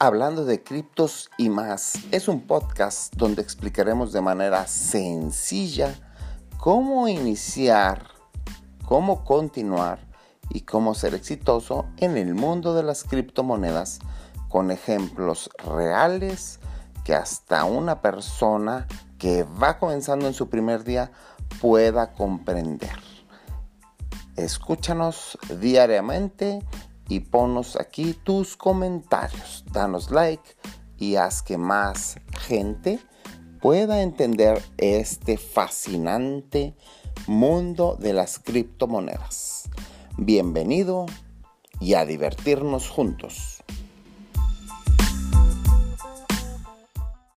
Hablando de criptos y más, es un podcast donde explicaremos de manera sencilla cómo iniciar, cómo continuar y cómo ser exitoso en el mundo de las criptomonedas con ejemplos reales que hasta una persona que va comenzando en su primer día pueda comprender. Escúchanos diariamente y ponos aquí tus comentarios. Danos like y haz que más gente pueda entender este fascinante mundo de las criptomonedas. Bienvenido y a divertirnos juntos.